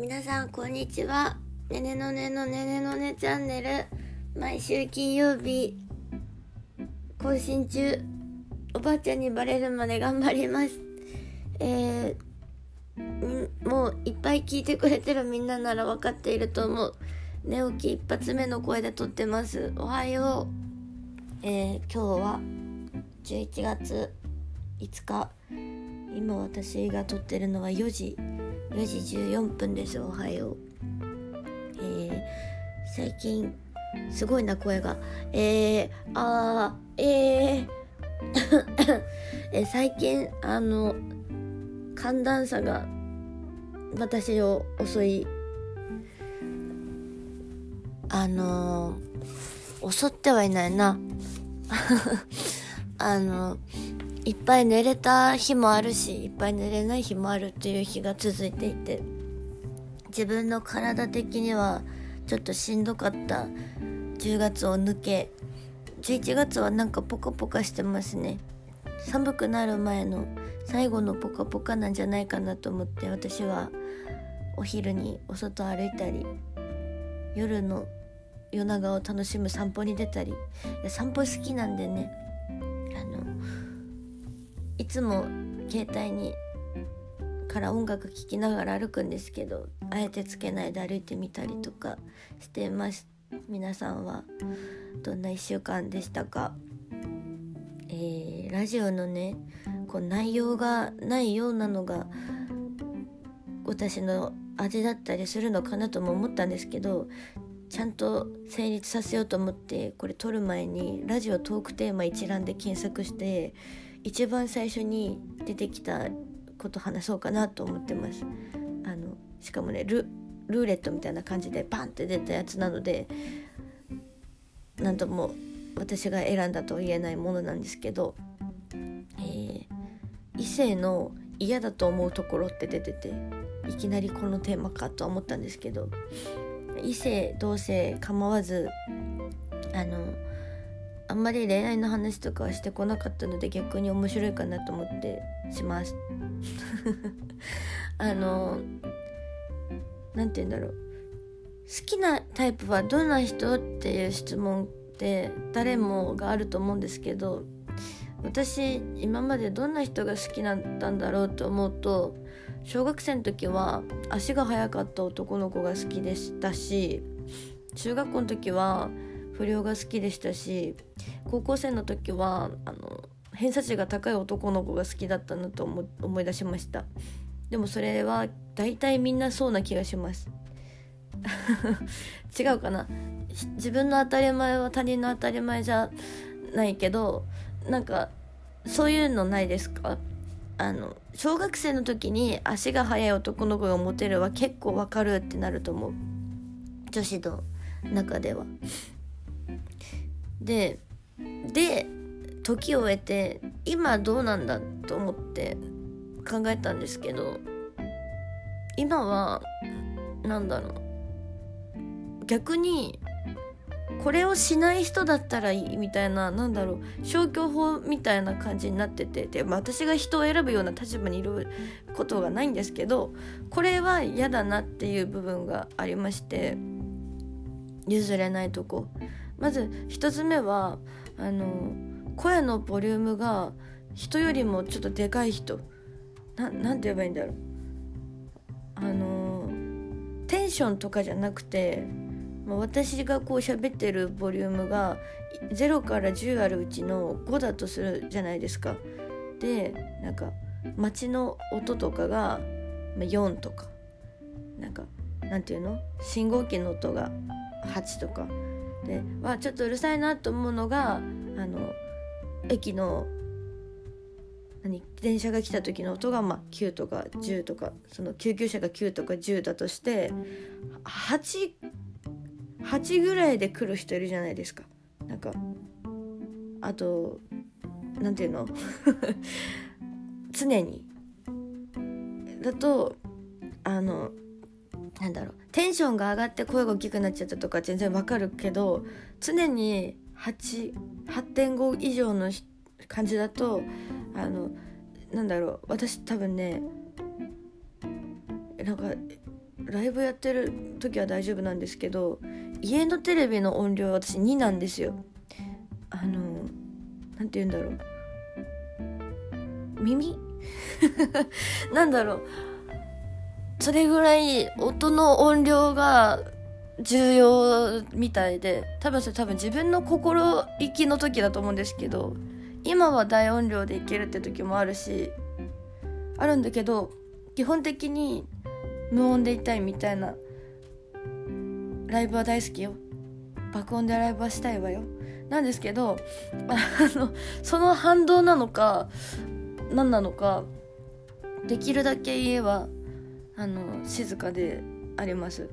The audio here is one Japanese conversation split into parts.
皆さんこんにちは。ねねのねのねねのねチャンネル。毎週金曜日更新中。おばあちゃんにバレるまで頑張ります。えー、もういっぱい聞いてくれてるみんななら分かっていると思う。寝起き一発目の声で撮ってます。おはよう。えー、今日は11月5日。今私が撮ってるのは4時。4時14分です。おはよう。えー、最近すごいな声が。えー、あーえー え最近あの寒暖差が私を襲いあの襲ってはいないな。あのいっぱい寝れた日もあるしいっぱい寝れない日もあるっていう日が続いていて自分の体的にはちょっとしんどかった。10月を抜け11月はなんかポカポカしてますね。寒くなる前の最後のポカポカなんじゃないかなと思って私はお昼にお外歩いたり夜の夜長を楽しむ散歩に出たり散歩好きなんでね。いつも携帯にから音楽聴きながら歩くんですけどあえてつけないで歩いてみたりとかしてます。皆さんはどんな1週間でしたか？えー、ラジオのねこう内容がないようなのが私の味だったりするのかなとも思ったんですけどちゃんと成立させようと思ってこれ撮る前にラジオトークテーマ一覧で検索して一番最初に出てきたこと話そうかなと思ってます。あのしかもねルーレットみたいな感じでバンって出たやつなので何とも私が選んだと言えないものなんですけど、えー、異性の嫌だと思うところって出てていきなりこのテーマかとは思ったんですけど異性同性構わずあのあんまり恋愛の話とかはしてこなかったので逆に面白いかなと思ってします。あの何て言うんだろう。好きなタイプはどんな人っていう質問って誰もがあると思うんですけど私今までどんな人が好きだったんだろうと思うと小学生の時は足が速かった男の子が好きでしたし中学校の時は不良が好きでしたし高校生の時はあの偏差値が高い男の子が好きだったなと思い出しました。でもそれは大体みんなそうな気がします。違うかな。自分の当たり前は他人の当たり前じゃないけどなんかそういうのないですか？あの小学生の時に足が速い男の子がモテるは結構わかるってなると思う。女子の中では。でで時を経て今どうなんだと思って考えたんですけど今は何だろう。逆にこれをしない人だったらいいみたいな何だろう。消去法みたいな感じになっててで、私が人を選ぶような立場にいることがないんですけどこれは嫌だなっていう部分がありまして譲れないとこ。まず1つ目はあの声のボリュームが人よりもちょっとでかい人。ななんて言えばいいんだろう。あのテンションとかじゃなくて私がこう喋ってるボリュームが0から10あるうちの5だとするじゃないですか。でなんか街の音とかが4とか。なんかなんていうの？信号機の音が8とか。でわちょっとうるさいなと思うのがあの駅の何電車が来た時の音がまあ9とか10とかその救急車が9とか10だとして8 8ぐらいで来る人いるじゃないですか。なんかあと何て言うの？常に。だとあのなんだろう。テンションが上がって声が大きくなっちゃったとか全然わかるけど常に8.5以上の感じだとあのなんだろう。私多分ねなんかライブやってる時は大丈夫なんですけど家のテレビの音量は私2なんですよ。あの何て言うんだろう。耳？なんだろう。それぐらい音の音量が重要みたいで多分それ多分自分の心意気の時だと思うんですけど今は大音量でいけるって時もあるしあるんだけど基本的に無音でいたいみたいなライブは大好きよ。爆音でライブはしたいわよ。なんですけどあのその反動なのか何なのかできるだけ家はあの静かであります。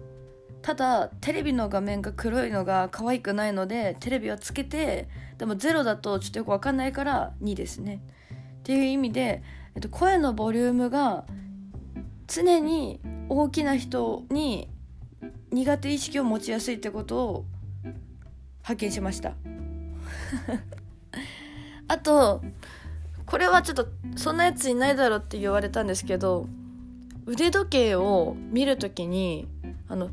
ただテレビの画面が黒いのが可愛くないのでテレビはつけてでも0だとちょっとよく分かんないから2ですね。っていう意味で、えっと、声のボリュームが常に大きな人に苦手意識を持ちやすいってことを発見しました。あとこれはちょっとそんなやついないだろうって言われたんですけど腕時計を見る時にあの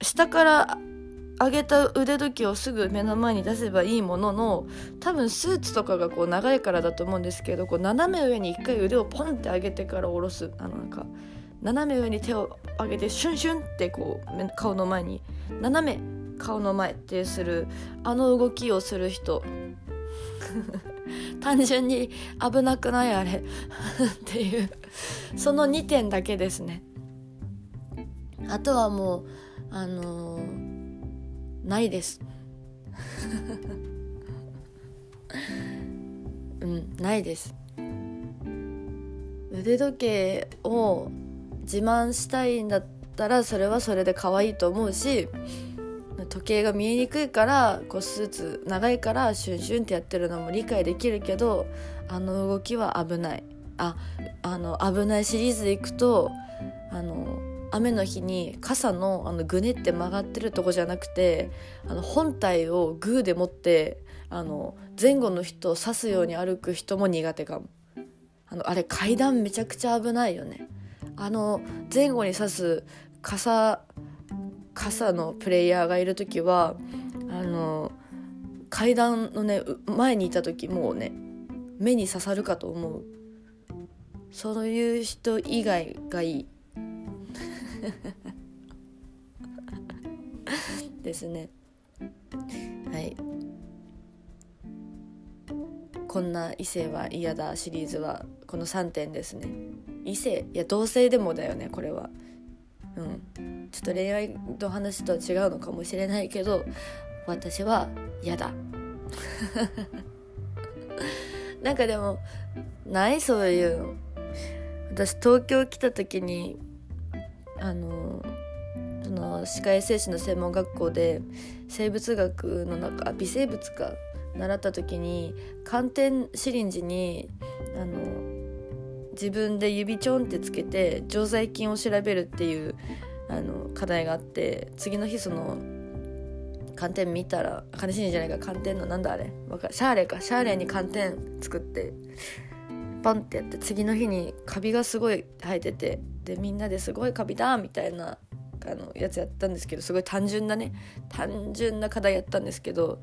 下から上げた腕時計をすぐ目の前に出せばいいものの多分スーツとかがこう長いからだと思うんですけどこう斜め上に一回腕をポンって上げてから下ろす。あのなんか斜め上に手を上げてシュンシュンってこう顔の前に斜め顔の前ってするあの動きをする人。単純に危なくないあれ。っていう。その2点だけですね。あとはもうあのー、ないです。うんないです。腕時計を自慢したいんだったらそれはそれで可愛いと思うし時計が見えにくいからこうスーツ長いからシュンシュンってやってるのも理解できるけどあの動きは危ない。ああの危ないシリーズでいくとあの雨の日に傘のあのぐねって曲がってるとこじゃなくてあの本体をグーで持ってあの前後の人を刺すように歩く人も苦手かも。あのあれ階段めちゃくちゃ危ないよね。あの前後に刺す傘傘のプレイヤーがいる時はあの階段のね前にいた時もうね目に刺さるかと思う。そういう人以外がいい。ですね。はい。こんな異性は嫌だシリーズは。この3点ですね。異性。いや同性でもだよねこれは。うん。ちょっと恋愛の話とは違うのかもしれないけど私は嫌だ。なんかでもないそういうの。私東京来た時にあのその歯科衛生士の専門学校で生物学の中微生物か習った時に寒天シリンジにあの自分で指ちょんってつけて常在菌を調べるっていうあの課題があって次の日その寒天見たら寒天シリンジじゃないか寒天のなんだあれ？シャーレか。シャーレに寒天作ってパンってやって次の日にカビがすごい生えててでみんなですごいカビだみたいなあのやつやったんですけどすごい単純なね。単純な課題やったんですけど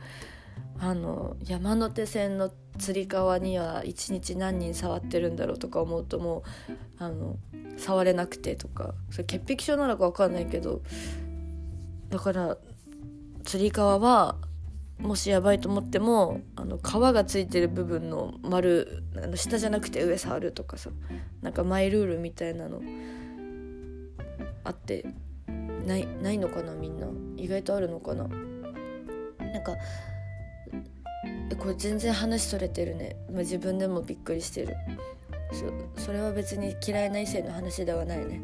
あの山手線のつり革には一日何人触ってるんだろうとか思うともうあの触れなくてとか。それ潔癖症なのか分かんないけどだからつり革はもしやばいと思ってもあの皮がついてる部分の丸あの下じゃなくて上触るとかさ。なんかマイルールみたいなのあってないないのかなみんな。意外とあるのかな。なんかこれ全然話それてるね、まあ、自分でもびっくりしてる。そそれは別に嫌いな異性の話ではないね。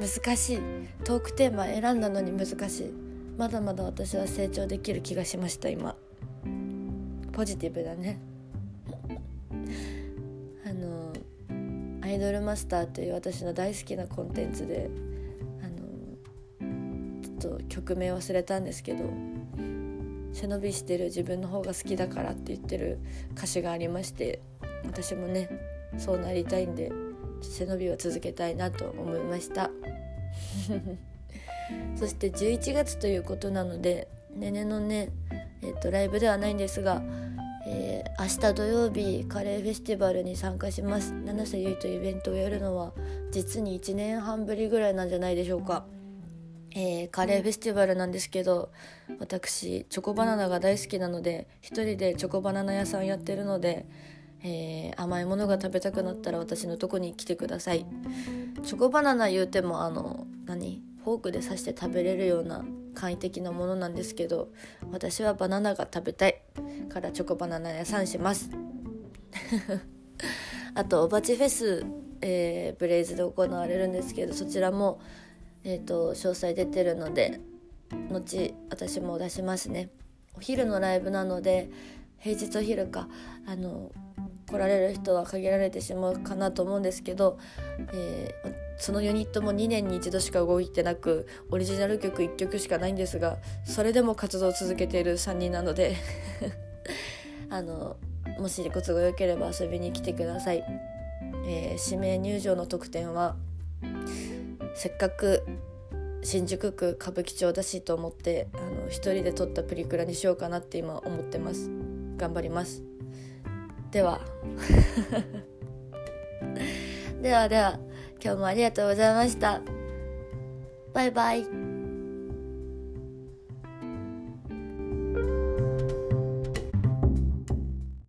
難しい。トークテーマ選んだのに難しい。まだまだ私は成長できる気がしました今。ポジティブだね。あの「アイドルマスター」という私の大好きなコンテンツであのちょっと曲名忘れたんですけど背伸びしてる自分の方が好きだからって言ってる歌詞がありまして私もねそうなりたいんで背伸びを続けたいなと思いました そして11月ということなのでねねのね、えーと、ライブではないんですが、えー、明日土曜日カレーフェスティバルに参加します七瀬ゆいとイベントをやるのは実に1年半ぶりぐらいなんじゃないでしょうか。えー、カレーフェスティバルなんですけど私チョコバナナが大好きなので一人でチョコバナナ屋さんやってるので、えー、甘いものが食べたくなったら私のとこに来てください。チョコバナナ言うてもあの何フォークで刺して食べれるような簡易的なものなんですけど私はバナナが食べたいからチョコバナナ屋さんします。あとおばちフェス、えー、ブレイズで行われるんですけどそちらもえーと、詳細出てるので後私も出しますね。お昼のライブなので平日お昼かあの来られる人は限られてしまうかなと思うんですけど、えー、そのユニットも2年に一度しか動いてなくオリジナル曲1曲しかないんですがそれでも活動を続けている3人なので あのもしご都合よければ遊びに来てください、えー、指名入場の特典はせっかく新宿区歌舞伎町だしと思ってあの一人で撮ったプリクラにしようかなって今思ってます。頑張ります。では。ではでは今日もありがとうございました。バイバイ。